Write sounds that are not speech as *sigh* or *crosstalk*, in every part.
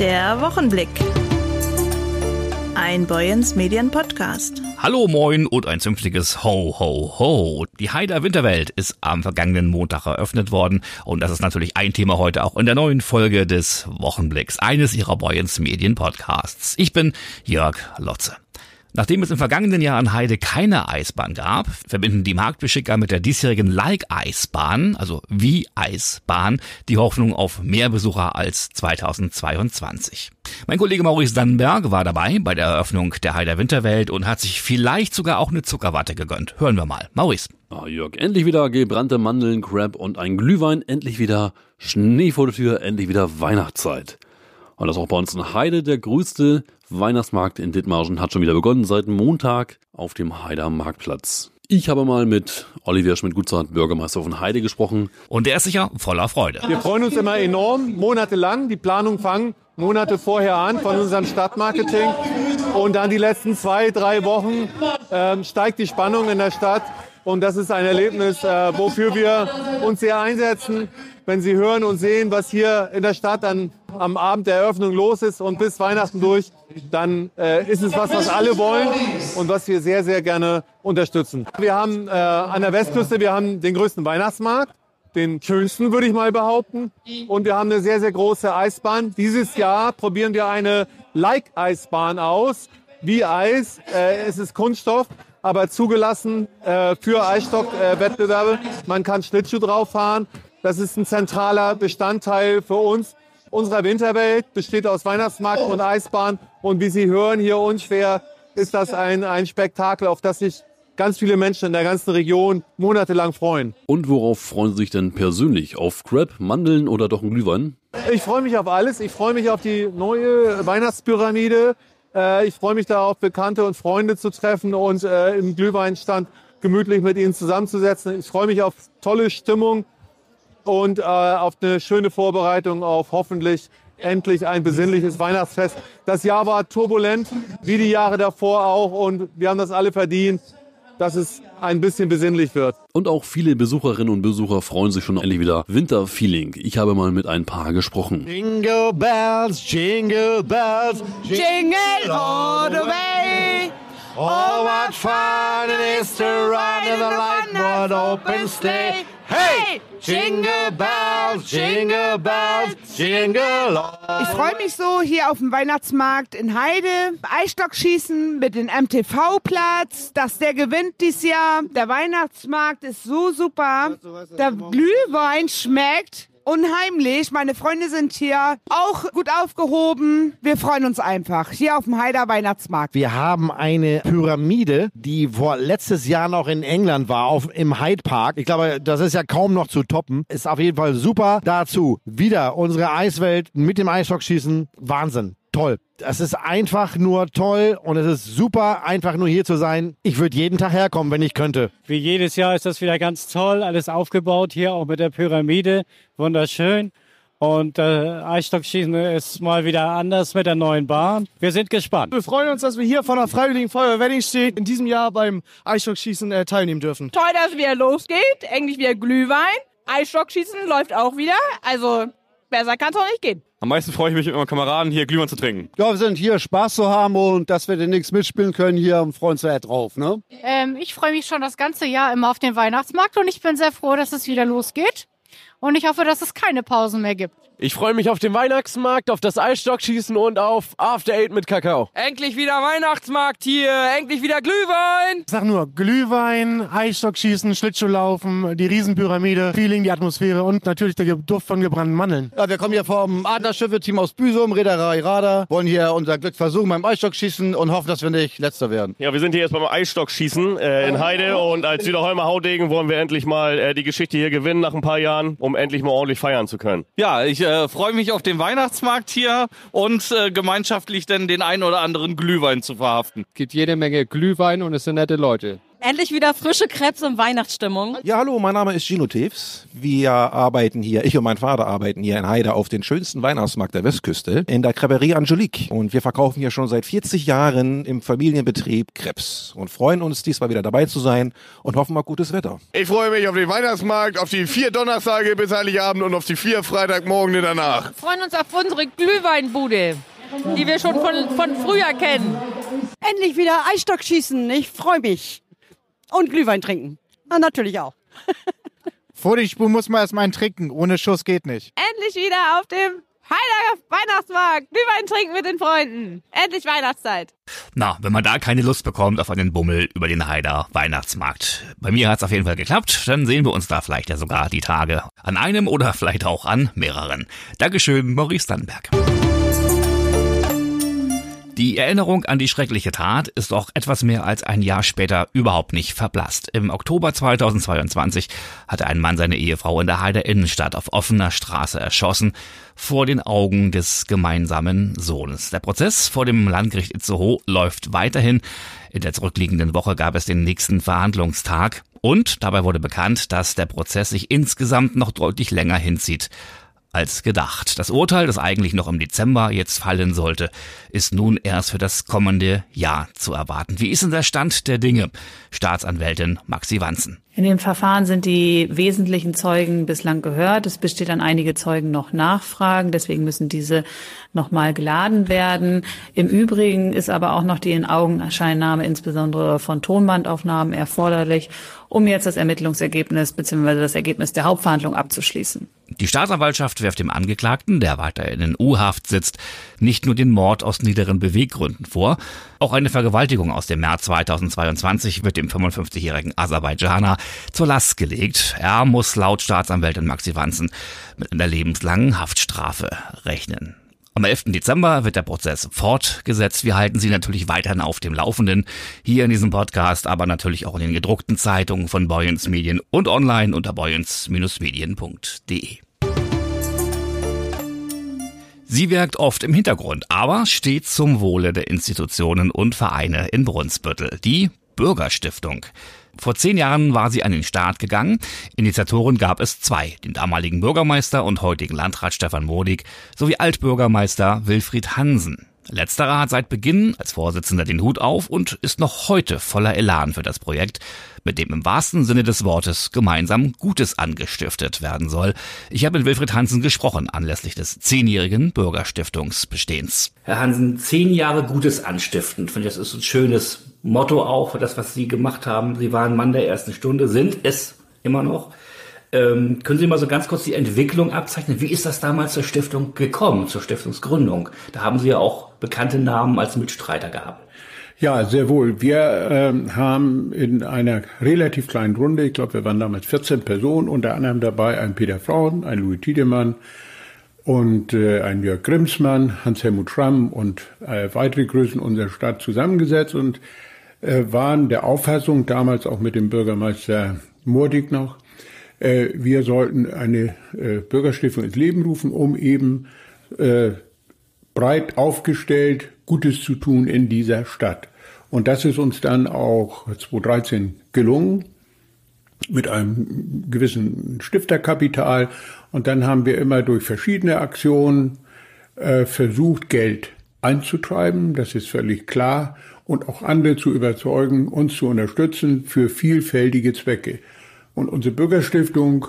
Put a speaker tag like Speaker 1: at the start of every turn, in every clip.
Speaker 1: Der Wochenblick. Ein Boyens Medien Podcast.
Speaker 2: Hallo, moin und ein zünftiges Ho, ho, ho. Die Heider Winterwelt ist am vergangenen Montag eröffnet worden und das ist natürlich ein Thema heute auch in der neuen Folge des Wochenblicks, eines ihrer Boyens Medien Podcasts. Ich bin Jörg Lotze. Nachdem es im vergangenen Jahr an Heide keine Eisbahn gab, verbinden die Marktbeschicker mit der diesjährigen Like-Eisbahn, also wie Eisbahn, die Hoffnung auf mehr Besucher als 2022. Mein Kollege Maurice Dannenberg war dabei bei der Eröffnung der Heider Winterwelt und hat sich vielleicht sogar auch eine Zuckerwatte gegönnt. Hören wir mal. Maurice.
Speaker 3: Ah, Jörg, endlich wieder gebrannte Mandeln, Crab und ein Glühwein, endlich wieder Schnee vor der Tür, endlich wieder Weihnachtszeit. Und das auch bei uns in Heide der größte Weihnachtsmarkt in Dithmarschen hat schon wieder begonnen, seit Montag auf dem Heider Marktplatz. Ich habe mal mit Olivier Schmidt-Gutzart, Bürgermeister von Heide, gesprochen.
Speaker 2: Und der ist sicher voller Freude.
Speaker 4: Wir freuen uns immer enorm, monatelang. Die Planung fangen Monate vorher an von unserem Stadtmarketing. Und dann die letzten zwei, drei Wochen äh, steigt die Spannung in der Stadt. Und das ist ein Erlebnis, äh, wofür wir uns sehr einsetzen. Wenn Sie hören und sehen, was hier in der Stadt dann am Abend der Eröffnung los ist und bis Weihnachten durch, dann äh, ist es was, was alle wollen und was wir sehr, sehr gerne unterstützen. Wir haben äh, an der Westküste, wir haben den größten Weihnachtsmarkt, den schönsten, würde ich mal behaupten. Und wir haben eine sehr, sehr große Eisbahn. Dieses Jahr probieren wir eine Like-Eisbahn aus, wie Eis. Äh, es ist Kunststoff aber zugelassen äh, für Eisstock-Wettbewerbe. Man kann Schlittschuh drauf fahren. Das ist ein zentraler Bestandteil für uns. Unsere Winterwelt besteht aus Weihnachtsmarkt und Eisbahn. Und wie Sie hören, hier unschwer ist das ein, ein Spektakel, auf das sich ganz viele Menschen in der ganzen Region monatelang freuen.
Speaker 3: Und worauf freuen Sie sich denn persönlich? Auf Crab, Mandeln oder doch ein Glühwein?
Speaker 4: Ich freue mich auf alles. Ich freue mich auf die neue Weihnachtspyramide. Äh, ich freue mich darauf, Bekannte und Freunde zu treffen und äh, im Glühweinstand gemütlich mit ihnen zusammenzusetzen. Ich freue mich auf tolle Stimmung und äh, auf eine schöne Vorbereitung auf hoffentlich endlich ein besinnliches Weihnachtsfest. Das Jahr war turbulent, wie die Jahre davor auch, und wir haben das alle verdient dass es ein bisschen besinnlich wird.
Speaker 3: Und auch viele Besucherinnen und Besucher freuen sich schon endlich wieder Winterfeeling. Ich habe mal mit ein paar gesprochen.
Speaker 5: Jingle bells, jingle bells,
Speaker 6: jingle all the way.
Speaker 5: Oh, what fun it is to ride in the light open sleigh. Hey! Jingle bells, jingle bells, jingle all.
Speaker 6: Ich freue mich so hier auf dem Weihnachtsmarkt in Heide. Eisstockschießen mit dem MTV-Platz, dass der gewinnt dieses Jahr. Der Weihnachtsmarkt ist so super. Der Glühwein schmeckt unheimlich. Meine Freunde sind hier auch gut aufgehoben. Wir freuen uns einfach hier auf dem Heider Weihnachtsmarkt.
Speaker 5: Wir haben eine Pyramide, die vor letztes Jahr noch in England war, auf, im Hyde Park. Ich glaube, das ist ja kaum noch zu toppen. Ist auf jeden Fall super. Dazu wieder unsere Eiswelt mit dem Eisstockschießen. Wahnsinn toll. Es ist einfach nur toll und es ist super, einfach nur hier zu sein. Ich würde jeden Tag herkommen, wenn ich könnte.
Speaker 7: Wie jedes Jahr ist das wieder ganz toll, alles aufgebaut hier, auch mit der Pyramide. Wunderschön. Und äh, Eisstockschießen ist mal wieder anders mit der neuen Bahn. Wir sind gespannt.
Speaker 8: Wir freuen uns, dass wir hier von der Freiwilligen Feuerwehr Weddingstedt in diesem Jahr beim Eisstockschießen äh, teilnehmen dürfen.
Speaker 9: Toll, dass es wieder losgeht. Endlich wieder Glühwein. Eisstockschießen läuft auch wieder. Also besser kann es auch nicht gehen.
Speaker 10: Am meisten freue ich mich mit meinen Kameraden hier Glühwein zu trinken.
Speaker 11: Ja, wir sind hier Spaß zu haben und dass wir demnächst mitspielen können hier und freuen uns sehr drauf. Ne?
Speaker 12: Ähm, ich freue mich schon das ganze Jahr immer auf den Weihnachtsmarkt und ich bin sehr froh, dass es wieder losgeht. Und ich hoffe, dass es keine Pausen mehr gibt.
Speaker 13: Ich freue mich auf den Weihnachtsmarkt, auf das Eisstockschießen und auf After Eight mit Kakao.
Speaker 14: Endlich wieder Weihnachtsmarkt hier, endlich wieder Glühwein.
Speaker 8: Ich sag nur Glühwein, Eisstockschießen, Schlittschuhlaufen, die Riesenpyramide, Feeling, die Atmosphäre und natürlich der Duft von gebrannten Mandeln.
Speaker 11: Ja, wir kommen hier vom Adlerschiffe-Team aus Büsum, Reederei Radar, wollen hier unser Glück versuchen beim Eisstockschießen und hoffen, dass wir nicht Letzter werden.
Speaker 10: Ja, wir sind hier jetzt beim Eisstockschießen äh, in Heide und als Süderholmer Haudegen wollen wir endlich mal äh, die Geschichte hier gewinnen nach ein paar Jahren, um endlich mal ordentlich feiern zu können.
Speaker 15: Ja, ich äh, freue mich auf den Weihnachtsmarkt hier und äh, gemeinschaftlich dann den einen oder anderen Glühwein zu verhaften.
Speaker 16: Es gibt jede Menge Glühwein und es sind nette Leute. Endlich wieder frische Krebs und Weihnachtsstimmung.
Speaker 17: Ja, hallo, mein Name ist Gino Teves. Wir arbeiten hier, ich und mein Vater arbeiten hier in Heide auf den schönsten Weihnachtsmarkt der Westküste in der Creperie Angelique. Und wir verkaufen hier schon seit 40 Jahren im Familienbetrieb Krebs und freuen uns, diesmal wieder dabei zu sein und hoffen auf gutes Wetter.
Speaker 18: Ich freue mich auf den Weihnachtsmarkt, auf die vier Donnerstage bis Heiligabend und auf die vier Freitagmorgen danach.
Speaker 19: Wir freuen uns auf unsere Glühweinbude, die wir schon von, von früher kennen.
Speaker 20: Endlich wieder Eisstock schießen. Ich freue mich. Und Glühwein trinken. Na, natürlich auch. *laughs*
Speaker 21: Vor die Spur muss man erstmal einen trinken. Ohne Schuss geht nicht.
Speaker 19: Endlich wieder auf dem Heiler Weihnachtsmarkt. Glühwein trinken mit den Freunden. Endlich Weihnachtszeit.
Speaker 2: Na, wenn man da keine Lust bekommt auf einen Bummel über den Heider Weihnachtsmarkt. Bei mir hat's auf jeden Fall geklappt. Dann sehen wir uns da vielleicht ja sogar die Tage. An einem oder vielleicht auch an mehreren. Dankeschön, Maurice Dannenberg. Die Erinnerung an die schreckliche Tat ist auch etwas mehr als ein Jahr später überhaupt nicht verblasst. Im Oktober 2022 hatte ein Mann seine Ehefrau in der Heider Innenstadt auf offener Straße erschossen, vor den Augen des gemeinsamen Sohnes. Der Prozess vor dem Landgericht Itzehoe läuft weiterhin. In der zurückliegenden Woche gab es den nächsten Verhandlungstag und dabei wurde bekannt, dass der Prozess sich insgesamt noch deutlich länger hinzieht als gedacht. Das Urteil, das eigentlich noch im Dezember jetzt fallen sollte, ist nun erst für das kommende Jahr zu erwarten. Wie ist denn der Stand der Dinge? Staatsanwältin Maxi Wanzen.
Speaker 22: In dem Verfahren sind die wesentlichen Zeugen bislang gehört. Es besteht an einige Zeugen noch Nachfragen, deswegen müssen diese nochmal geladen werden. Im Übrigen ist aber auch noch die In-Augenscheinnahme insbesondere von Tonbandaufnahmen erforderlich, um jetzt das Ermittlungsergebnis bzw. das Ergebnis der Hauptverhandlung abzuschließen.
Speaker 2: Die Staatsanwaltschaft wirft dem Angeklagten, der weiterhin in U-Haft sitzt, nicht nur den Mord aus niederen Beweggründen vor, auch eine Vergewaltigung aus dem März 2022 wird dem 55-jährigen Aserbaidschaner zur Last gelegt. Er muss laut Staatsanwältin Maxi Wanzen mit einer lebenslangen Haftstrafe rechnen. Am 11. Dezember wird der Prozess fortgesetzt. Wir halten Sie natürlich weiterhin auf dem Laufenden hier in diesem Podcast, aber natürlich auch in den gedruckten Zeitungen von Boyens Medien und online unter boyens-medien.de. Sie wirkt oft im Hintergrund, aber steht zum Wohle der Institutionen und Vereine in Brunsbüttel, die Bürgerstiftung. Vor zehn Jahren war sie an den Start gegangen. Initiatoren gab es zwei, den damaligen Bürgermeister und heutigen Landrat Stefan Modig sowie Altbürgermeister Wilfried Hansen. Letzterer hat seit Beginn als Vorsitzender den Hut auf und ist noch heute voller Elan für das Projekt, mit dem im wahrsten Sinne des Wortes gemeinsam Gutes angestiftet werden soll. Ich habe mit Wilfried Hansen gesprochen anlässlich des zehnjährigen Bürgerstiftungsbestehens.
Speaker 23: Herr Hansen, zehn Jahre Gutes anstiften, finde ich, das ist ein schönes Motto auch das, was Sie gemacht haben. Sie waren Mann der ersten Stunde, sind es immer noch. Ähm, können Sie mal so ganz kurz die Entwicklung abzeichnen? Wie ist das damals zur Stiftung gekommen, zur Stiftungsgründung? Da haben Sie ja auch bekannte Namen als Mitstreiter gehabt.
Speaker 24: Ja, sehr wohl. Wir ähm, haben in einer relativ kleinen Runde, ich glaube, wir waren damals 14 Personen, unter anderem dabei ein Peter Frauen, ein Louis Tiedemann und äh, ein Jörg Grimsmann, Hans-Helmut Schramm und äh, weitere Größen unserer Stadt zusammengesetzt und waren der Auffassung, damals auch mit dem Bürgermeister Mordig noch, äh, wir sollten eine äh, Bürgerstiftung ins Leben rufen, um eben äh, breit aufgestellt Gutes zu tun in dieser Stadt. Und das ist uns dann auch 2013 gelungen mit einem gewissen Stifterkapital. Und dann haben wir immer durch verschiedene Aktionen äh, versucht, Geld einzutreiben. Das ist völlig klar. Und auch andere zu überzeugen, uns zu unterstützen für vielfältige Zwecke. Und unsere Bürgerstiftung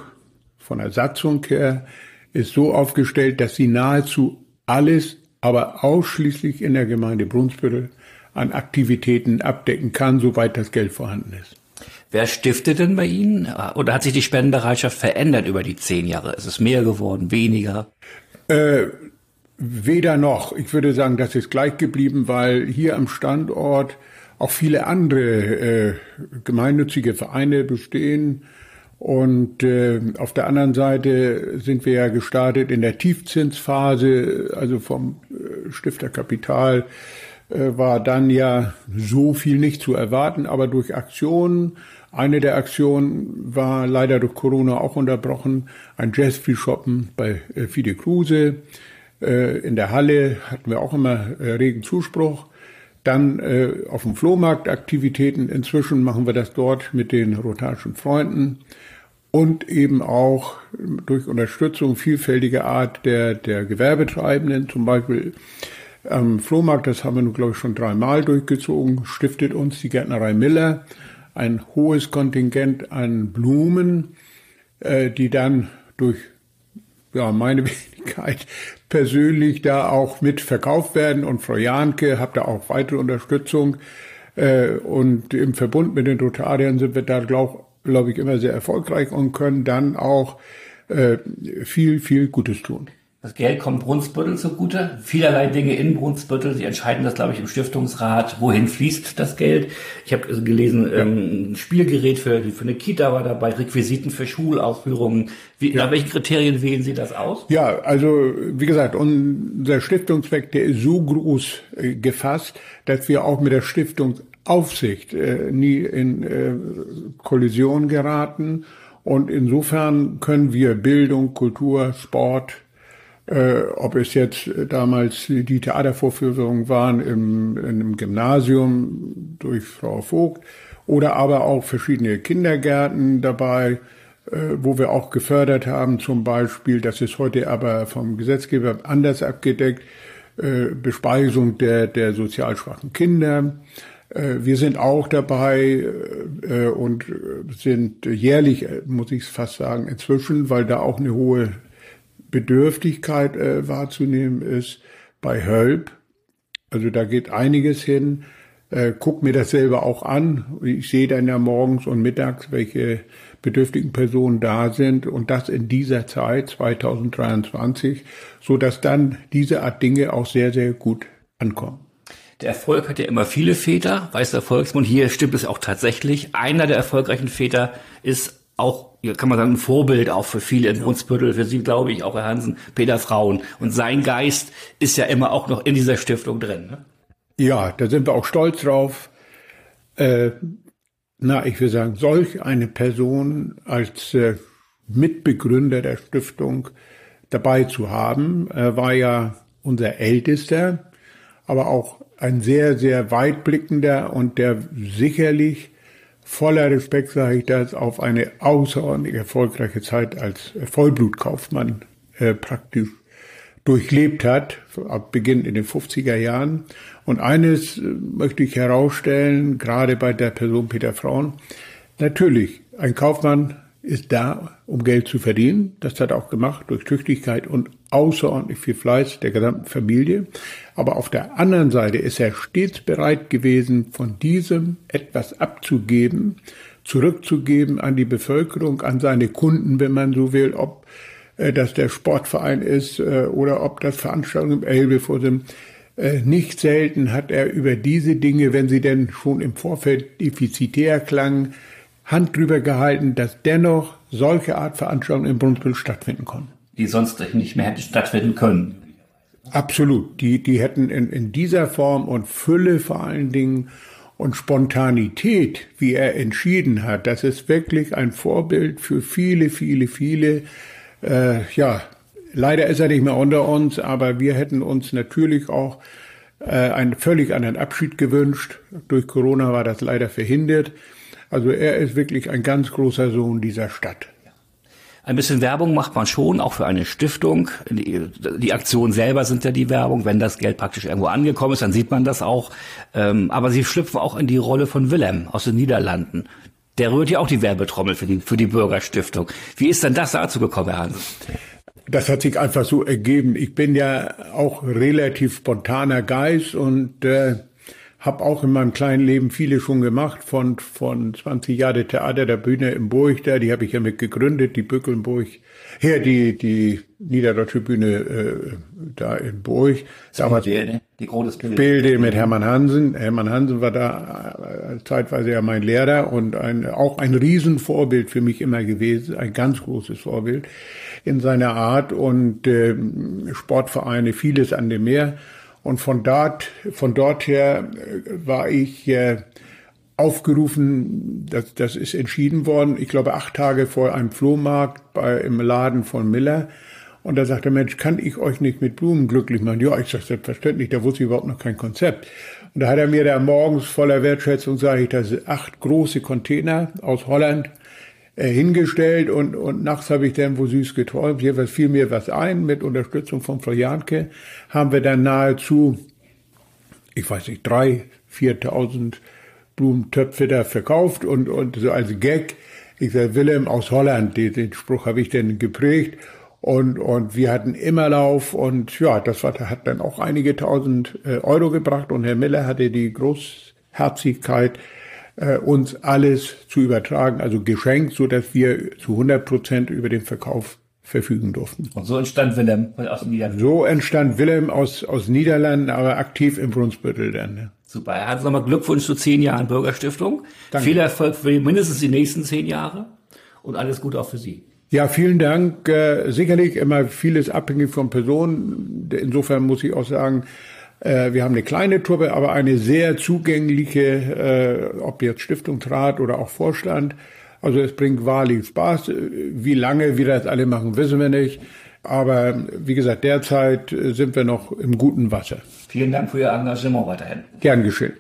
Speaker 24: von der Satzung her ist so aufgestellt, dass sie nahezu alles, aber ausschließlich in der Gemeinde Brunsbüttel an Aktivitäten abdecken kann, soweit das Geld vorhanden ist.
Speaker 23: Wer stiftet denn bei Ihnen? Oder hat sich die Spendenbereitschaft verändert über die zehn Jahre? Ist es mehr geworden, weniger?
Speaker 24: Äh, weder noch. Ich würde sagen, das ist gleich geblieben, weil hier am Standort auch viele andere äh, gemeinnützige Vereine bestehen. Und äh, auf der anderen Seite sind wir ja gestartet in der Tiefzinsphase, also vom äh, Stifterkapital äh, war dann ja so viel nicht zu erwarten, aber durch Aktionen, eine der Aktionen war leider durch Corona auch unterbrochen, ein Jazz-Free-Shoppen bei äh, Fide Kruse. Äh, in der Halle hatten wir auch immer äh, regen Zuspruch. Dann äh, auf dem Flohmarkt Aktivitäten. Inzwischen machen wir das dort mit den rotarischen Freunden und eben auch durch Unterstützung vielfältiger Art der, der Gewerbetreibenden. Zum Beispiel am Flohmarkt, das haben wir nun, glaube ich, schon dreimal durchgezogen, stiftet uns die Gärtnerei Miller ein hohes Kontingent an Blumen, äh, die dann durch ja, meine *laughs* Wenigkeit persönlich da auch mit verkauft werden. Und Frau Jahnke hat da auch weitere Unterstützung. Äh, und im Verbund mit den Rotariern sind wir da, glaube glaub ich, immer sehr erfolgreich und können dann auch äh, viel, viel Gutes tun.
Speaker 2: Das Geld kommt Brunsbüttel zugute. Vielerlei Dinge in Brunsbüttel. Sie entscheiden das, glaube ich, im Stiftungsrat. Wohin fließt das Geld? Ich habe gelesen, ähm, ein Spielgerät für, für eine Kita war dabei, Requisiten für Schulaufführungen. Wie, ja. Nach welchen Kriterien wählen Sie das aus?
Speaker 24: Ja, also wie gesagt, unser Stiftungszweck, der ist so groß äh, gefasst, dass wir auch mit der Stiftungsaufsicht äh, nie in äh, Kollision geraten. Und insofern können wir Bildung, Kultur, Sport, äh, ob es jetzt damals die Theatervorführungen waren im, im Gymnasium durch Frau Vogt oder aber auch verschiedene Kindergärten dabei, äh, wo wir auch gefördert haben, zum Beispiel, das ist heute aber vom Gesetzgeber anders abgedeckt, äh, Bespeisung der, der sozial schwachen Kinder. Äh, wir sind auch dabei äh, und sind jährlich, äh, muss ich fast sagen, inzwischen, weil da auch eine hohe Bedürftigkeit äh, wahrzunehmen ist bei Hölp. Also da geht einiges hin. Äh, guck mir das selber auch an. Ich sehe dann ja morgens und mittags, welche bedürftigen Personen da sind und das in dieser Zeit 2023, so dass dann diese Art Dinge auch sehr, sehr gut ankommen.
Speaker 2: Der Erfolg hat ja immer viele Väter, weiß der Volksmund. Hier stimmt es auch tatsächlich. Einer der erfolgreichen Väter ist auch, kann man sagen, ein Vorbild auch für viele in Brunsbüttel, für Sie glaube ich, auch Herr Hansen, Peter Frauen. Und sein Geist ist ja immer auch noch in dieser Stiftung drin. Ne?
Speaker 24: Ja, da sind wir auch stolz drauf. Äh, na, ich will sagen, solch eine Person als äh, Mitbegründer der Stiftung dabei zu haben. Er war ja unser Ältester, aber auch ein sehr, sehr weitblickender und der sicherlich voller Respekt sage ich das, auf eine außerordentlich erfolgreiche Zeit als Vollblutkaufmann äh, praktisch durchlebt hat, ab Beginn in den 50er Jahren. Und eines äh, möchte ich herausstellen, gerade bei der Person Peter Frauen. Natürlich, ein Kaufmann ist da, um Geld zu verdienen. Das hat er auch gemacht durch Tüchtigkeit und außerordentlich viel Fleiß der gesamten Familie. Aber auf der anderen Seite ist er stets bereit gewesen, von diesem etwas abzugeben, zurückzugeben an die Bevölkerung, an seine Kunden, wenn man so will, ob äh, das der Sportverein ist äh, oder ob das Veranstaltungen im Elbe vor dem äh, nicht selten hat er über diese Dinge, wenn sie denn schon im Vorfeld defizitär klangen, Hand drüber gehalten, dass dennoch solche Art Veranstaltungen in Brunsbüttel stattfinden konnten.
Speaker 2: Die sonst nicht mehr hätten stattfinden können.
Speaker 24: Absolut. Die, die hätten in, in dieser Form und Fülle vor allen Dingen und Spontanität, wie er entschieden hat, das ist wirklich ein Vorbild für viele, viele, viele. Äh, ja, leider ist er nicht mehr unter uns, aber wir hätten uns natürlich auch äh, einen völlig anderen Abschied gewünscht. Durch Corona war das leider verhindert. Also er ist wirklich ein ganz großer Sohn dieser Stadt.
Speaker 2: Ein bisschen Werbung macht man schon, auch für eine Stiftung. Die, die Aktionen selber sind ja die Werbung. Wenn das Geld praktisch irgendwo angekommen ist, dann sieht man das auch. Ähm, aber sie schlüpfen auch in die Rolle von Willem aus den Niederlanden. Der rührt ja auch die Werbetrommel für die, für die Bürgerstiftung. Wie ist denn das dazu gekommen, Herr Hans?
Speaker 24: Das hat sich einfach so ergeben. Ich bin ja auch relativ spontaner Geist und äh, habe auch in meinem kleinen Leben viele schon gemacht, von, von 20 Jahre Theater der Bühne im Burg da, die habe ich ja mit gegründet, die Bückelnburg, her die, die Niederdeutsche Bühne äh, da in Burg.
Speaker 2: Damals die, die große
Speaker 24: Bilde. Bilde mit Hermann Hansen. Hermann Hansen war da äh, zeitweise ja mein Lehrer und ein, auch ein Riesenvorbild für mich immer gewesen, ein ganz großes Vorbild in seiner Art und äh, Sportvereine, vieles an dem Meer. Und von dort, von dort her äh, war ich äh, aufgerufen, das, das ist entschieden worden, ich glaube acht Tage vor einem Flohmarkt bei, im Laden von Miller. Und da sagt der Mensch, kann ich euch nicht mit Blumen glücklich machen? Ja, ich sage selbstverständlich, da wusste ich überhaupt noch kein Konzept. Und da hat er mir da morgens voller Wertschätzung, sage ich, da sind acht große Container aus Holland äh, hingestellt und, und nachts habe ich dann wo süß geträumt. Jeweils fiel mir was ein mit Unterstützung von Frau Janke. Haben wir dann nahezu, ich weiß nicht, drei, viertausend Blumentöpfe da verkauft und, und so als Gag. Ich sage, Willem aus Holland, den, den Spruch habe ich dann geprägt. Und, und wir hatten immer Lauf und ja, das hat dann auch einige tausend äh, Euro gebracht und Herr Miller hatte die Großherzigkeit, äh, uns alles zu übertragen, also geschenkt, so dass wir zu 100 Prozent über den Verkauf verfügen durften.
Speaker 23: Und so entstand Willem aus den Niederlanden.
Speaker 24: So entstand Willem aus, aus Niederlanden, aber aktiv im Brunsbüttel dann. Ne?
Speaker 23: Super. Er hat nochmal Glückwunsch zu zehn Jahren Bürgerstiftung. Danke. Viel Erfolg für mindestens die nächsten zehn Jahre und alles Gute auch für Sie.
Speaker 24: Ja, vielen Dank. Äh, sicherlich immer vieles abhängig von Personen. Insofern muss ich auch sagen, äh, wir haben eine kleine Truppe, aber eine sehr zugängliche, äh, ob jetzt Stiftungsrat oder auch Vorstand. Also es bringt wahrlich Spaß. Wie lange wir das alle machen, wissen wir nicht. Aber wie gesagt, derzeit sind wir noch im guten Wasser.
Speaker 23: Vielen Dank für Ihr Engagement weiterhin.
Speaker 24: Gern geschehen.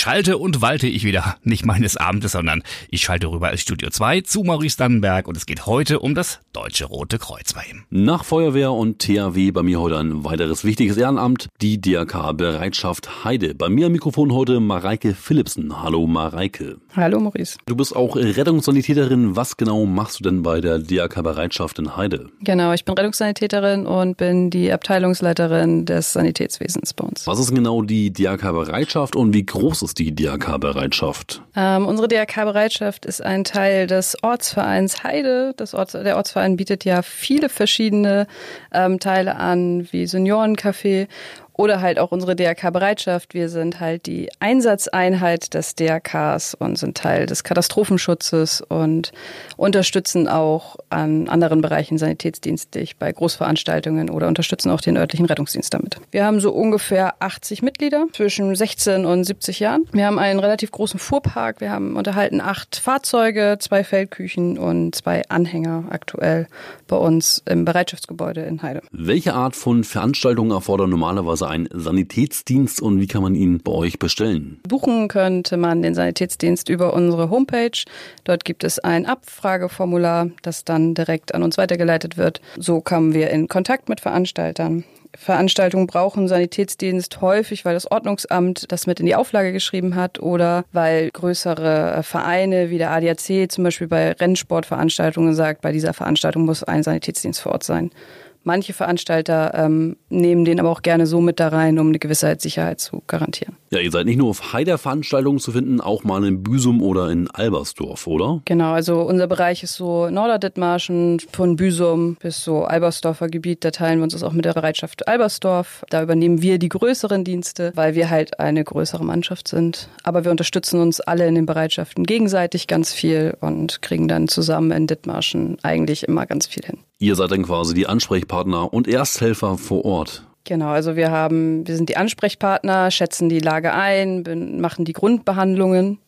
Speaker 2: Schalte und walte ich wieder, nicht meines Abends, sondern ich schalte rüber ins Studio 2 zu Maurice Dannenberg und es geht heute um das Deutsche Rote Kreuz bei ihm.
Speaker 25: Nach Feuerwehr und THW bei mir heute ein weiteres wichtiges Ehrenamt, die DRK Bereitschaft Heide. Bei mir am Mikrofon heute Mareike Philipsen. Hallo Mareike.
Speaker 26: Hallo Maurice.
Speaker 25: Du bist auch Rettungssanitäterin. Was genau machst du denn bei der DRK Bereitschaft in Heide?
Speaker 26: Genau, ich bin Rettungssanitäterin und bin die Abteilungsleiterin des Sanitätswesens bei uns.
Speaker 25: Was ist genau die DRK Bereitschaft und wie groß groß ist die DRK-Bereitschaft?
Speaker 26: Ähm, unsere DRK-Bereitschaft ist ein Teil des Ortsvereins Heide. Das Orts, der Ortsverein bietet ja viele verschiedene ähm, Teile an, wie Seniorencafé oder halt auch unsere DRK-Bereitschaft. Wir sind halt die Einsatzeinheit des DRKs und sind Teil des Katastrophenschutzes und unterstützen auch an anderen Bereichen sanitätsdienstlich bei Großveranstaltungen oder unterstützen auch den örtlichen Rettungsdienst damit. Wir haben so ungefähr 80 Mitglieder zwischen 16 und 70 Jahren. Wir haben einen relativ großen Fuhrpark. Wir haben unterhalten acht Fahrzeuge, zwei Feldküchen und zwei Anhänger aktuell bei uns im Bereitschaftsgebäude in Heide.
Speaker 25: Welche Art von Veranstaltungen erfordern normalerweise ein Sanitätsdienst und wie kann man ihn bei euch bestellen?
Speaker 26: Buchen könnte man den Sanitätsdienst über unsere Homepage. Dort gibt es ein Abfrageformular, das dann direkt an uns weitergeleitet wird. So kommen wir in Kontakt mit Veranstaltern. Veranstaltungen brauchen Sanitätsdienst häufig, weil das Ordnungsamt das mit in die Auflage geschrieben hat oder weil größere Vereine wie der ADAC zum Beispiel bei Rennsportveranstaltungen sagt, bei dieser Veranstaltung muss ein Sanitätsdienst vor Ort sein. Manche Veranstalter ähm, nehmen den aber auch gerne so mit da rein, um eine gewisse Sicherheit zu garantieren.
Speaker 25: Ja, ihr seid nicht nur auf Heider Veranstaltungen zu finden, auch mal in Büsum oder in Albersdorf, oder?
Speaker 26: Genau, also unser Bereich ist so Norderdithmarschen von Büsum bis so Albersdorfer Gebiet. Da teilen wir uns das auch mit der Bereitschaft Albersdorf. Da übernehmen wir die größeren Dienste, weil wir halt eine größere Mannschaft sind. Aber wir unterstützen uns alle in den Bereitschaften gegenseitig ganz viel und kriegen dann zusammen in Dithmarschen eigentlich immer ganz viel hin.
Speaker 25: Ihr seid dann quasi die Ansprechpartner und Ersthelfer vor Ort.
Speaker 26: Genau, also wir haben, wir sind die Ansprechpartner, schätzen die Lage ein, machen die Grundbehandlungen,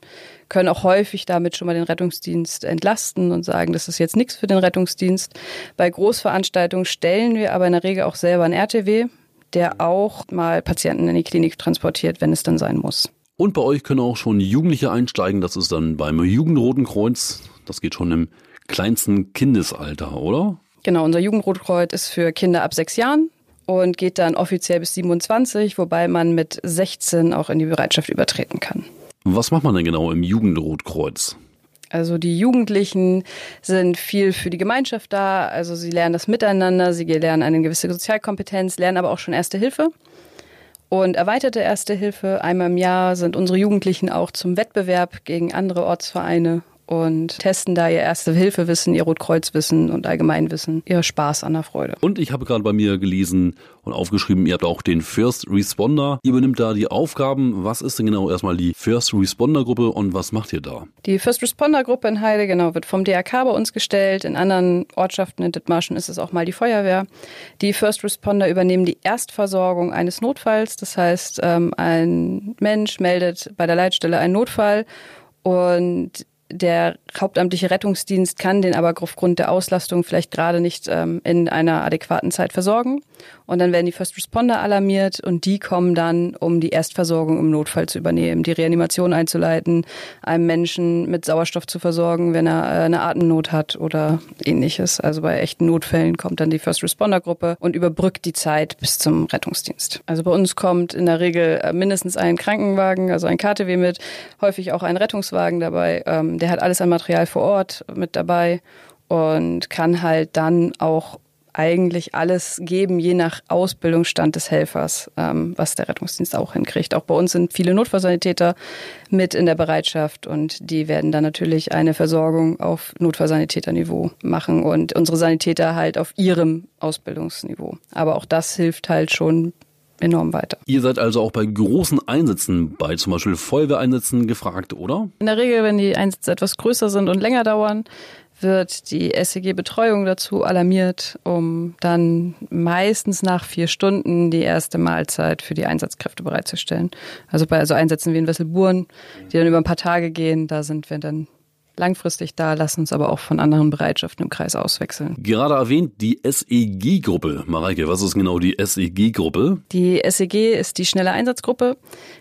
Speaker 26: können auch häufig damit schon mal den Rettungsdienst entlasten und sagen, das ist jetzt nichts für den Rettungsdienst. Bei Großveranstaltungen stellen wir aber in der Regel auch selber einen RTW, der auch mal Patienten in die Klinik transportiert, wenn es dann sein muss.
Speaker 25: Und bei euch können auch schon Jugendliche einsteigen, das ist dann beim Jugendroten Kreuz, das geht schon im kleinsten Kindesalter, oder?
Speaker 26: Genau, unser Jugendrotkreuz ist für Kinder ab sechs Jahren und geht dann offiziell bis 27, wobei man mit 16 auch in die Bereitschaft übertreten kann.
Speaker 25: Was macht man denn genau im Jugendrotkreuz?
Speaker 26: Also die Jugendlichen sind viel für die Gemeinschaft da, also sie lernen das Miteinander, sie lernen eine gewisse Sozialkompetenz, lernen aber auch schon Erste Hilfe. Und erweiterte Erste Hilfe, einmal im Jahr sind unsere Jugendlichen auch zum Wettbewerb gegen andere Ortsvereine und testen da ihr Erste-Hilfe-Wissen, ihr Rotkreuz-Wissen und Allgemeinwissen, ihr Spaß an der Freude.
Speaker 25: Und ich habe gerade bei mir gelesen und aufgeschrieben, ihr habt auch den First Responder. Ihr übernimmt da die Aufgaben. Was ist denn genau erstmal die First Responder Gruppe und was macht ihr da?
Speaker 26: Die First Responder Gruppe in Heide, genau, wird vom DRK bei uns gestellt. In anderen Ortschaften in Dithmarschen ist es auch mal die Feuerwehr. Die First Responder übernehmen die Erstversorgung eines Notfalls. Das heißt, ähm, ein Mensch meldet bei der Leitstelle einen Notfall und Der hauptamtliche Rettungsdienst kann den aber aufgrund der Auslastung vielleicht gerade nicht ähm, in einer adäquaten Zeit versorgen. Und dann werden die First Responder alarmiert und die kommen dann, um die Erstversorgung im Notfall zu übernehmen, die Reanimation einzuleiten, einem Menschen mit Sauerstoff zu versorgen, wenn er äh, eine Atemnot hat oder ähnliches. Also bei echten Notfällen kommt dann die First Responder Gruppe und überbrückt die Zeit bis zum Rettungsdienst. Also bei uns kommt in der Regel äh, mindestens ein Krankenwagen, also ein KTW mit, häufig auch ein Rettungswagen dabei. Ähm, der hat alles an Material vor Ort mit dabei und kann halt dann auch eigentlich alles geben, je nach Ausbildungsstand des Helfers, ähm, was der Rettungsdienst auch hinkriegt. Auch bei uns sind viele Notfallsanitäter mit in der Bereitschaft und die werden dann natürlich eine Versorgung auf Notfallsanitäterniveau machen und unsere Sanitäter halt auf ihrem Ausbildungsniveau. Aber auch das hilft halt schon enorm weiter.
Speaker 25: Ihr seid also auch bei großen Einsätzen, bei zum Beispiel Feuerwehreinsätzen gefragt, oder?
Speaker 26: In der Regel, wenn die Einsätze etwas größer sind und länger dauern, wird die SEG-Betreuung dazu alarmiert, um dann meistens nach vier Stunden die erste Mahlzeit für die Einsatzkräfte bereitzustellen. Also bei so Einsätzen wie in Wesselburen, die dann über ein paar Tage gehen, da sind wir dann langfristig da, lassen uns aber auch von anderen Bereitschaften im Kreis auswechseln.
Speaker 25: Gerade erwähnt die SEG-Gruppe. Mareike, was ist genau die SEG-Gruppe?
Speaker 26: Die SEG ist die schnelle Einsatzgruppe.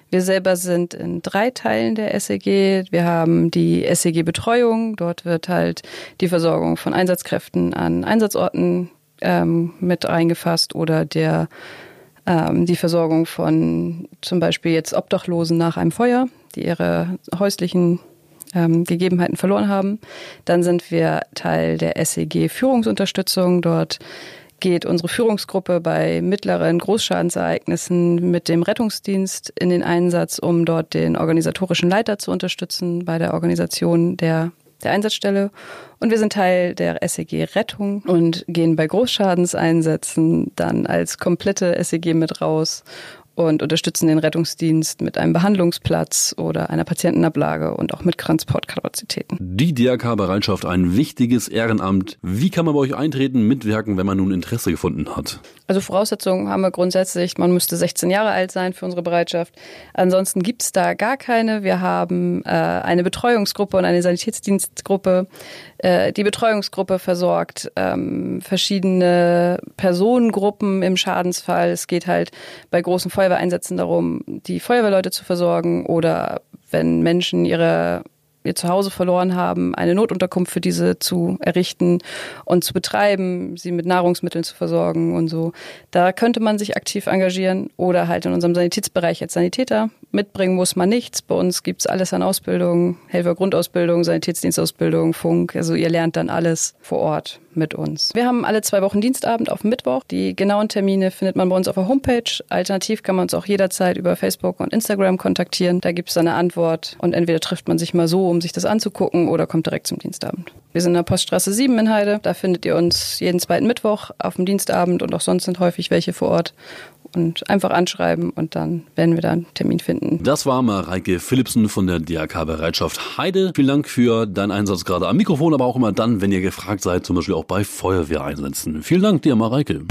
Speaker 26: Wir selber sind in drei Teilen der SEG. Wir haben die SEG-Betreuung. Dort wird halt die Versorgung von Einsatzkräften an Einsatzorten ähm, mit eingefasst oder der ähm, die Versorgung von zum Beispiel jetzt Obdachlosen nach einem Feuer, die ihre häuslichen ähm, Gegebenheiten verloren haben. Dann sind wir Teil der SEG Führungsunterstützung. Dort geht unsere Führungsgruppe bei mittleren Großschadensereignissen mit dem Rettungsdienst in den Einsatz, um dort den organisatorischen Leiter zu unterstützen bei der Organisation der der Einsatzstelle und wir sind Teil der SEG Rettung und gehen bei Großschadenseinsätzen dann als komplette SEG mit raus und unterstützen den Rettungsdienst mit einem Behandlungsplatz oder einer Patientenablage und auch mit Transportkapazitäten.
Speaker 25: Die DRK-Bereitschaft, ein wichtiges Ehrenamt. Wie kann man bei euch eintreten, mitwirken, wenn man nun Interesse gefunden hat?
Speaker 26: Also Voraussetzungen haben wir grundsätzlich, man müsste 16 Jahre alt sein für unsere Bereitschaft. Ansonsten gibt es da gar keine. Wir haben äh, eine Betreuungsgruppe und eine Sanitätsdienstgruppe. Äh, die Betreuungsgruppe versorgt ähm, verschiedene Personengruppen im Schadensfall. Es geht halt bei großen Feuerwehreinsätzen darum, die Feuerwehrleute zu versorgen oder wenn Menschen ihre ihr Zuhause verloren haben, eine Notunterkunft für diese zu errichten und zu betreiben, sie mit Nahrungsmitteln zu versorgen und so. Da könnte man sich aktiv engagieren oder halt in unserem Sanitätsbereich als Sanitäter. Mitbringen muss man nichts. Bei uns gibt's alles an Ausbildung, Helfer Grundausbildung, Sanitätsdienstausbildung, Funk. Also ihr lernt dann alles vor Ort mit uns. Wir haben alle zwei Wochen Dienstabend auf Mittwoch. Die genauen Termine findet man bei uns auf der Homepage. Alternativ kann man uns auch jederzeit über Facebook und Instagram kontaktieren. Da gibt's eine Antwort und entweder trifft man sich mal so, um sich das anzugucken oder kommt direkt zum Dienstabend. Wir sind in der Poststraße 7 in Heide. Da findet ihr uns jeden zweiten Mittwoch auf dem Dienstabend und auch sonst sind häufig welche vor Ort und einfach anschreiben und dann werden wir da einen Termin finden.
Speaker 25: Das war Mareike Philipsen von der DRK Bereitschaft Heide. Vielen Dank für deinen Einsatz gerade am Mikrofon, aber auch immer dann, wenn ihr gefragt seid, zum Beispiel auch bei Feuerwehreinsätzen. Vielen Dank dir, Mareike.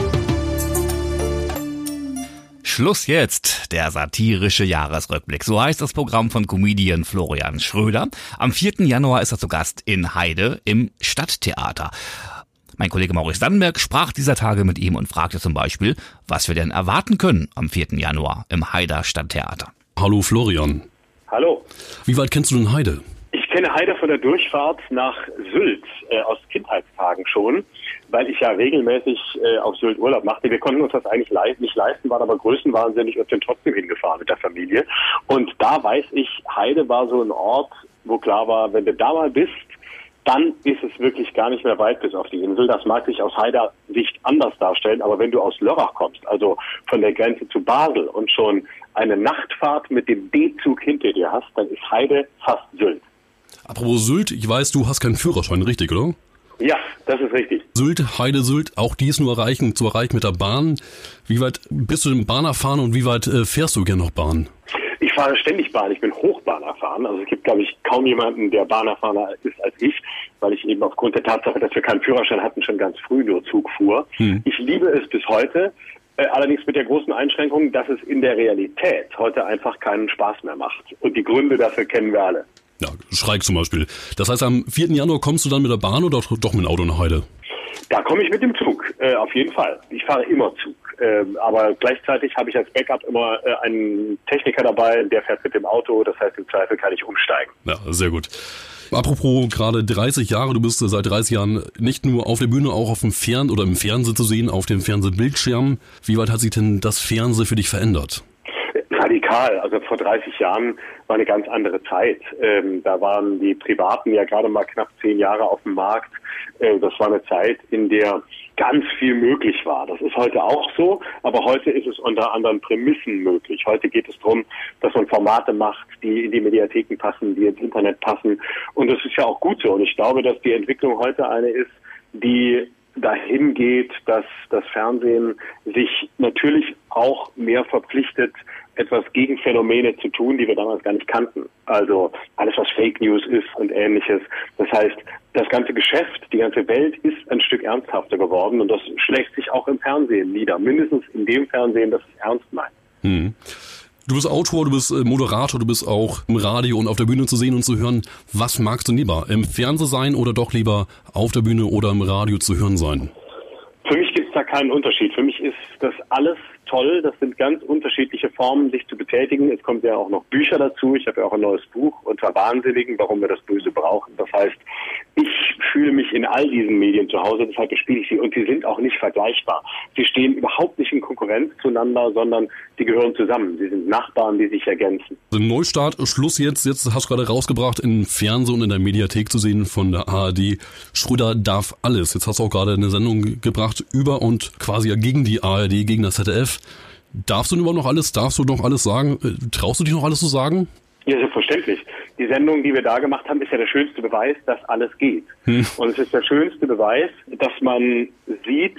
Speaker 2: Schluss jetzt, der satirische Jahresrückblick. So heißt das Programm von Comedian Florian Schröder. Am 4. Januar ist er zu Gast in Heide im Stadttheater. Mein Kollege Maurice Dannenberg sprach dieser Tage mit ihm und fragte zum Beispiel, was wir denn erwarten können am 4. Januar im Heider Stadttheater.
Speaker 25: Hallo Florian.
Speaker 27: Hallo.
Speaker 25: Wie weit kennst du denn Heide?
Speaker 27: Ich kenne Heide von der Durchfahrt nach Sylt äh, aus Kindheitstagen schon, weil ich ja regelmäßig äh, auf Sylt Urlaub machte. Wir konnten uns das eigentlich le nicht leisten, waren aber größenwahnsinnig und sind trotzdem hingefahren mit der Familie. Und da weiß ich, Heide war so ein Ort, wo klar war, wenn du da mal bist, dann ist es wirklich gar nicht mehr weit bis auf die Insel. Das mag sich aus Haider Sicht anders darstellen, aber wenn du aus Lörrach kommst, also von der Grenze zu Basel und schon eine Nachtfahrt mit dem D-Zug hinter dir hast, dann ist Heide fast Sylt.
Speaker 25: Apropos Sylt, ich weiß, du hast keinen Führerschein, richtig, oder?
Speaker 27: Ja, das ist richtig.
Speaker 25: Sylt, Heide, Sylt, auch die ist nur erreichen, zu erreichen mit der Bahn. Wie weit bist du denn Bahn erfahren und wie weit äh, fährst du gerne noch Bahn?
Speaker 27: Ich fahre ständig Bahn, ich bin Hochbahn erfahren. Also es gibt, glaube ich, kaum jemanden, der Bahnerfahrener ist als ich, weil ich eben aufgrund der Tatsache, dass wir keinen Führerschein hatten, schon ganz früh nur Zug fuhr. Hm. Ich liebe es bis heute, äh, allerdings mit der großen Einschränkung, dass es in der Realität heute einfach keinen Spaß mehr macht. Und die Gründe dafür kennen wir alle.
Speaker 25: Ja, Schreik zum Beispiel. Das heißt, am 4. Januar kommst du dann mit der Bahn oder doch mit dem Auto nach Heide?
Speaker 27: Da komme ich mit dem Zug, äh, auf jeden Fall. Ich fahre immer Zug. Ähm, aber gleichzeitig habe ich als Backup immer äh, einen Techniker dabei, der fährt mit dem Auto. Das heißt, im Zweifel kann ich umsteigen.
Speaker 25: Ja, sehr gut. Apropos gerade 30 Jahre, du bist seit 30 Jahren nicht nur auf der Bühne, auch auf dem Fern- oder im Fernsehen zu sehen, auf dem Fernsehbildschirm. Wie weit hat sich denn das Fernsehen für dich verändert?
Speaker 27: Radikal. Also vor 30 Jahren war eine ganz andere Zeit. Ähm, da waren die Privaten ja gerade mal knapp zehn Jahre auf dem Markt. Äh, das war eine Zeit, in der ganz viel möglich war. Das ist heute auch so, aber heute ist es unter anderen Prämissen möglich. Heute geht es darum, dass man Formate macht, die in die Mediatheken passen, die ins Internet passen. Und das ist ja auch gut so. Und ich glaube, dass die Entwicklung heute eine ist, die dahin geht, dass das Fernsehen sich natürlich auch mehr verpflichtet, etwas gegen Phänomene zu tun, die wir damals gar nicht kannten. Also alles, was Fake News ist und ähnliches. Das heißt, das ganze Geschäft, die ganze Welt ist ein Stück ernsthafter geworden und das schlägt sich auch im Fernsehen nieder. Mindestens in dem Fernsehen, das es ernst meint.
Speaker 25: Hm. Du bist Autor, du bist äh, Moderator, du bist auch im Radio und auf der Bühne zu sehen und zu hören. Was magst du lieber? Im Fernsehen sein oder doch lieber auf der Bühne oder im Radio zu hören sein?
Speaker 27: Für mich gibt es da keinen Unterschied. Für mich ist das alles toll. Das sind ganz unterschiedliche Formen, sich zu betätigen. Es kommt ja auch noch Bücher dazu. Ich habe ja auch ein neues Buch unter Wahnsinnigen, warum wir das Böse brauchen. Das heißt, ich fühle mich in all diesen Medien zu Hause, deshalb bespiele ich sie. Und sie sind auch nicht vergleichbar. Sie stehen überhaupt nicht in Konkurrenz zueinander, sondern die gehören zusammen. Sie sind Nachbarn, die sich ergänzen.
Speaker 25: Also Neustart, Schluss jetzt. Jetzt hast du gerade rausgebracht, im Fernsehen und in der Mediathek zu sehen von der ARD. Schröder darf alles. Jetzt hast du auch gerade eine Sendung gebracht über und quasi gegen die ARD, gegen das ZDF. Darfst du überhaupt noch alles, darfst du noch alles sagen? Äh, traust du dich noch alles zu sagen?
Speaker 27: Ja, selbstverständlich. Die Sendung, die wir da gemacht haben, ist ja der schönste Beweis, dass alles geht. Hm. Und es ist der schönste Beweis, dass man sieht,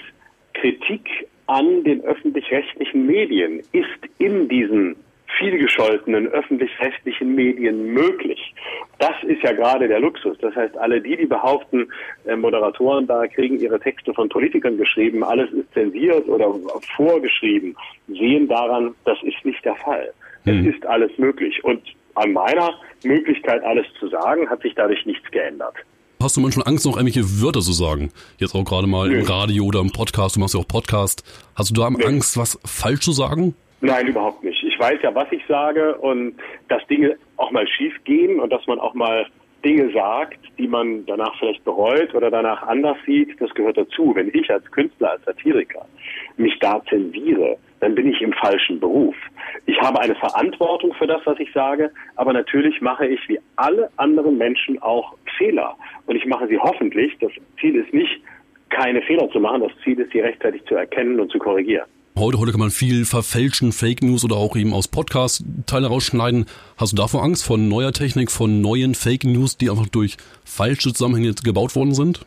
Speaker 27: Kritik an den öffentlich-rechtlichen Medien ist in diesen vielgescholtenen öffentlich-rechtlichen Medien möglich. Das ist ja gerade der Luxus. Das heißt, alle die, die behaupten, äh, Moderatoren da kriegen ihre Texte von Politikern geschrieben, alles ist zensiert oder vorgeschrieben, sehen daran, das ist nicht der Fall. Mhm. Es ist alles möglich. Und an meiner Möglichkeit, alles zu sagen, hat sich dadurch nichts geändert.
Speaker 25: Hast du manchmal Angst, noch irgendwelche Wörter zu sagen? Jetzt auch gerade mal Nö. im Radio oder im Podcast, du machst ja auch Podcast. Hast du da Nö. Angst, was falsch zu sagen?
Speaker 27: Nein, überhaupt nicht. Ich weiß ja, was ich sage und dass Dinge auch mal schief gehen und dass man auch mal Dinge sagt, die man danach vielleicht bereut oder danach anders sieht, das gehört dazu. Wenn ich als Künstler, als Satiriker mich da zensiere, dann bin ich im falschen Beruf. Ich habe eine Verantwortung für das, was ich sage, aber natürlich mache ich wie alle anderen Menschen auch Fehler. Und ich mache sie hoffentlich. Das Ziel ist nicht, keine Fehler zu machen, das Ziel ist, sie rechtzeitig zu erkennen und zu korrigieren.
Speaker 25: Heute, heute kann man viel verfälschen, Fake News oder auch eben aus Podcast Teile rausschneiden. Hast du davor Angst von neuer Technik, von neuen Fake News, die einfach durch falsche Zusammenhänge gebaut worden sind?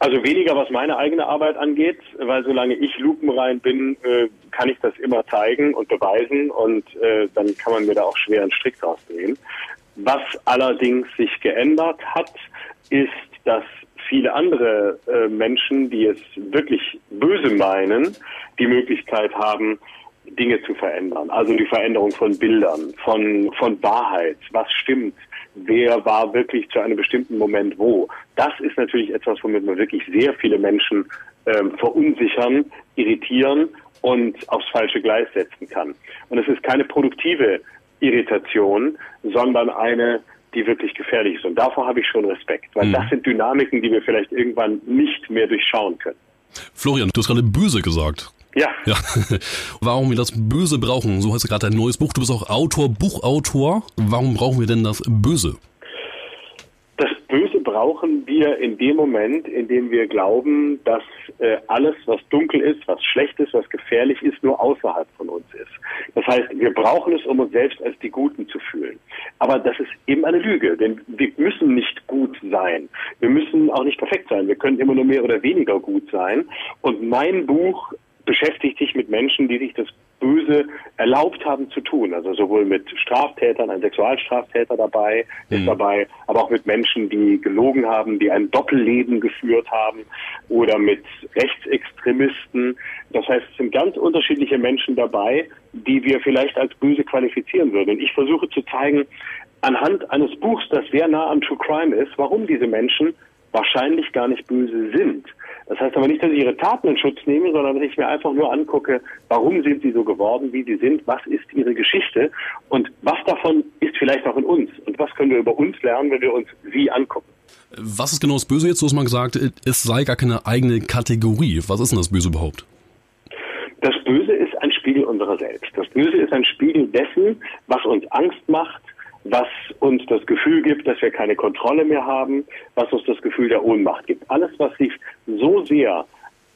Speaker 27: Also weniger, was meine eigene Arbeit angeht, weil solange ich lupenrein bin, äh, kann ich das immer zeigen und beweisen und äh, dann kann man mir da auch schwer einen Strick draus drehen. Was allerdings sich geändert hat, ist, dass viele andere äh, Menschen, die es wirklich böse meinen, die Möglichkeit haben, Dinge zu verändern. Also die Veränderung von Bildern, von, von Wahrheit, was stimmt, wer war wirklich zu einem bestimmten Moment wo. Das ist natürlich etwas, womit man wirklich sehr viele Menschen ähm, verunsichern, irritieren und aufs falsche Gleis setzen kann. Und es ist keine produktive Irritation, sondern eine, die wirklich gefährlich ist. Und davor habe ich schon Respekt, weil mhm. das sind Dynamiken, die wir vielleicht irgendwann nicht mehr durchschauen können.
Speaker 25: Florian, du hast gerade böse gesagt.
Speaker 27: Ja.
Speaker 25: ja. *laughs* Warum wir das Böse brauchen, so heißt gerade dein neues Buch. Du bist auch Autor, Buchautor. Warum brauchen wir denn das Böse?
Speaker 27: Das Böse brauchen wir in dem Moment, in dem wir glauben, dass äh, alles, was dunkel ist, was schlecht ist, was gefährlich ist, nur außerhalb von uns ist. Das heißt, wir brauchen es, um uns selbst als die Guten zu fühlen. Aber das ist eben eine Lüge, denn wir müssen nicht gut sein. Wir müssen auch nicht perfekt sein. Wir können immer nur mehr oder weniger gut sein. Und mein Buch beschäftigt sich mit Menschen, die sich das Böse erlaubt haben zu tun. Also sowohl mit Straftätern, ein Sexualstraftäter dabei ist
Speaker 25: Mhm.
Speaker 27: dabei, aber auch mit Menschen, die gelogen haben, die ein Doppelleben geführt haben oder mit Rechtsextremisten. Das heißt, es sind ganz unterschiedliche Menschen dabei, die wir vielleicht als böse qualifizieren würden. Und ich versuche zu zeigen, anhand eines Buchs, das sehr nah am True Crime ist, warum diese Menschen wahrscheinlich gar nicht böse sind. Das heißt aber nicht, dass ich ihre Taten in Schutz nehme, sondern dass ich mir einfach nur angucke, warum sind sie so geworden, wie sie sind, was ist ihre Geschichte und was davon ist vielleicht auch in uns und was können wir über uns lernen, wenn wir uns sie angucken.
Speaker 25: Was ist genau das Böse jetzt? Du hast mal gesagt, es sei gar keine eigene Kategorie. Was ist denn das Böse überhaupt?
Speaker 27: Das Böse ist ein Spiegel unserer selbst. Das Böse ist ein Spiegel dessen, was uns Angst macht, was uns das Gefühl gibt, dass wir keine Kontrolle mehr haben, was uns das Gefühl der Ohnmacht gibt. Alles, was sich so sehr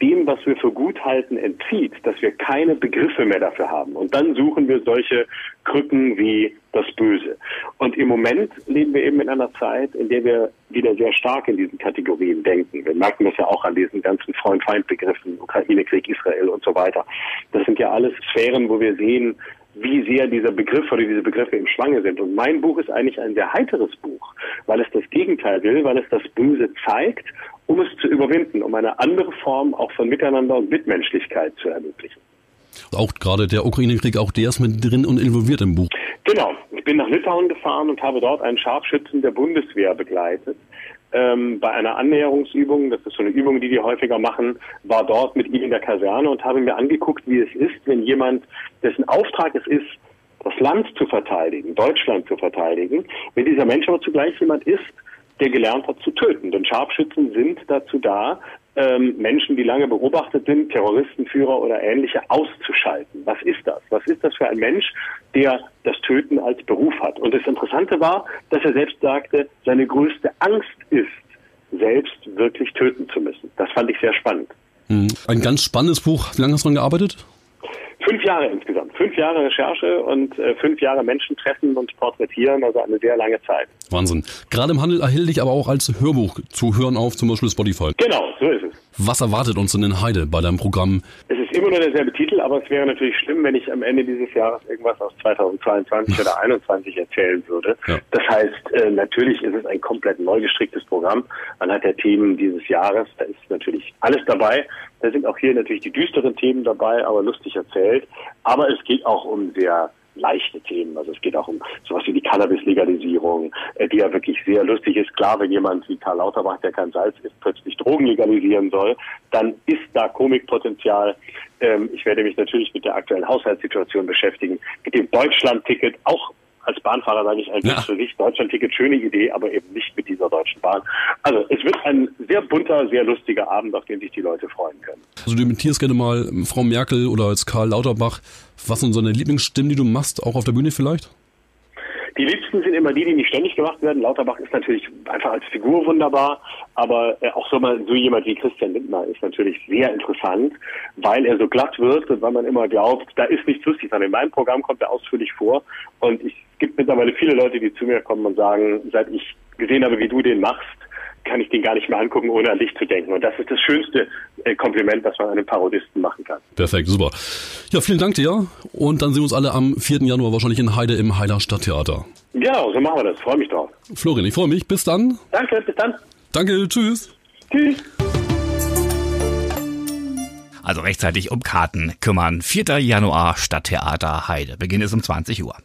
Speaker 27: dem, was wir für gut halten, entzieht, dass wir keine Begriffe mehr dafür haben. Und dann suchen wir solche Krücken wie das Böse. Und im Moment leben wir eben in einer Zeit, in der wir wieder sehr stark in diesen Kategorien denken. Wir merken das ja auch an diesen ganzen Freund-Feind-Begriffen, Ukraine-Krieg, Israel und so weiter. Das sind ja alles Sphären, wo wir sehen, wie sehr dieser Begriff oder diese Begriffe im Schwange sind. Und mein Buch ist eigentlich ein sehr heiteres Buch, weil es das Gegenteil will, weil es das Böse zeigt, um es zu überwinden, um eine andere Form auch von Miteinander und Mitmenschlichkeit zu ermöglichen.
Speaker 25: Auch gerade der Ukraine-Krieg, auch der ist mit drin und involviert im Buch.
Speaker 27: Genau. Ich bin nach Litauen gefahren und habe dort einen Scharfschützen der Bundeswehr begleitet. Ähm, bei einer Annäherungsübung, das ist so eine Übung, die die häufiger machen, war dort mit ihm in der Kaserne und habe mir angeguckt, wie es ist, wenn jemand, dessen Auftrag es ist, das Land zu verteidigen, Deutschland zu verteidigen, wenn dieser Mensch aber zugleich jemand ist, der gelernt hat zu töten. Denn Scharfschützen sind dazu da, ähm, Menschen, die lange beobachtet sind, Terroristenführer oder ähnliche, auszuschalten. Was ist das? Was ist das für ein Mensch, der das Töten als Beruf hat? Und das Interessante war, dass er selbst sagte, seine größte Angst ist, selbst wirklich töten zu müssen. Das fand ich sehr spannend.
Speaker 25: Mhm. Ein ganz spannendes Buch. Wie lange hast du dran gearbeitet?
Speaker 27: Fünf Jahre insgesamt. Fünf Jahre Recherche und äh, fünf Jahre Menschen treffen und porträtieren, also eine sehr lange Zeit.
Speaker 25: Wahnsinn. Gerade im Handel erhält dich aber auch als Hörbuch zu hören auf zum Beispiel Spotify.
Speaker 27: Genau, so ist es.
Speaker 25: Was erwartet uns denn in Heide bei deinem Programm?
Speaker 27: Es ist immer nur derselbe Titel, aber es wäre natürlich schlimm, wenn ich am Ende dieses Jahres irgendwas aus 2022 oder *laughs* 2021 erzählen würde.
Speaker 25: Ja.
Speaker 27: Das heißt, äh, natürlich ist es ein komplett neu gestricktes Programm anhand der Themen dieses Jahres. Da ist natürlich alles dabei. Da sind auch hier natürlich die düsteren Themen dabei, aber lustig erzählt. Aber es geht auch um sehr leichte Themen. Also es geht auch um sowas wie die Cannabis-Legalisierung, äh, die ja wirklich sehr lustig ist. Klar, wenn jemand wie Karl Lauterbach, der kein Salz ist, plötzlich Drogen legalisieren soll, dann ist da Komikpotenzial. Ähm, ich werde mich natürlich mit der aktuellen Haushaltssituation beschäftigen, mit dem Deutschland-Ticket, auch als Bahnfahrer sage ich eigentlich für sich, Deutschland-Ticket, schöne Idee, aber eben nicht mit dieser Deutschen Bahn. Also es wird ein sehr bunter, sehr lustiger Abend, auf den sich die Leute freuen können.
Speaker 25: Also du imitierst gerne mal Frau Merkel oder als Karl Lauterbach. Was sind so deine Lieblingsstimmen, die du machst, auch auf der Bühne vielleicht?
Speaker 27: Die liebsten sind immer die, die nicht ständig gemacht werden. Lauterbach ist natürlich einfach als Figur wunderbar, aber äh, auch so, mal, so jemand wie Christian Lindner ist natürlich sehr interessant, weil er so glatt wird und weil man immer glaubt, da ist nichts lustig dran. In meinem Programm kommt er ausführlich vor und es gibt mittlerweile viele Leute, die zu mir kommen und sagen, seit ich gesehen habe, wie du den machst, kann ich den gar nicht mehr angucken, ohne an dich zu denken. Und das ist das schönste äh, Kompliment, das man einem Parodisten machen kann.
Speaker 25: Perfekt, super. Ja, vielen Dank dir. Und dann sehen wir uns alle am 4. Januar wahrscheinlich in Heide im Heider Stadttheater.
Speaker 27: Genau, so machen wir das. Freue mich drauf.
Speaker 25: Florian, ich freue mich. Bis dann.
Speaker 27: Danke, bis dann.
Speaker 25: Danke, tschüss.
Speaker 27: Tschüss.
Speaker 2: Also rechtzeitig um Karten kümmern. 4. Januar Stadttheater Heide. Beginn ist um 20 Uhr.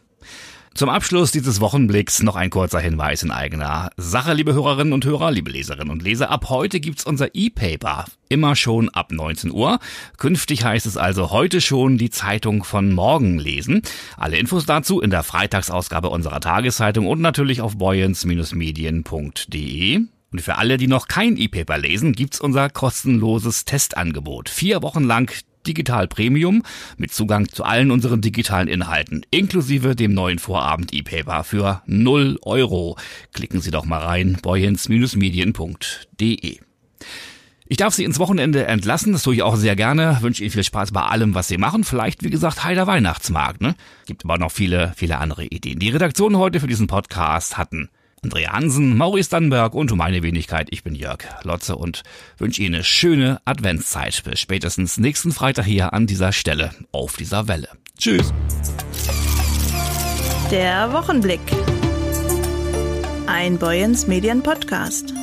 Speaker 2: Zum Abschluss dieses Wochenblicks noch ein kurzer Hinweis in eigener Sache, liebe Hörerinnen und Hörer, liebe Leserinnen und Leser. Ab heute gibt's unser E-Paper. Immer schon ab 19 Uhr. Künftig heißt es also heute schon die Zeitung von morgen lesen. Alle Infos dazu in der Freitagsausgabe unserer Tageszeitung und natürlich auf boyens-medien.de. Und für alle, die noch kein E-Paper lesen, gibt's unser kostenloses Testangebot. Vier Wochen lang Digital Premium mit Zugang zu allen unseren digitalen Inhalten, inklusive dem neuen Vorabend E-Paper für 0 Euro. Klicken Sie doch mal rein, boyens-medien.de. Ich darf Sie ins Wochenende entlassen, das tue ich auch sehr gerne. Wünsche Ihnen viel Spaß bei allem, was Sie machen. Vielleicht, wie gesagt, heiler Weihnachtsmarkt. Ne? Gibt aber noch viele, viele andere Ideen. Die Redaktion heute für diesen Podcast hatten Andrea Hansen, Maurice Dannenberg und meine Wenigkeit. Ich bin Jörg Lotze und wünsche Ihnen eine schöne Adventszeit. Bis spätestens nächsten Freitag hier an dieser Stelle auf dieser Welle. Tschüss.
Speaker 1: Der Wochenblick. Ein Boyens Medien Podcast.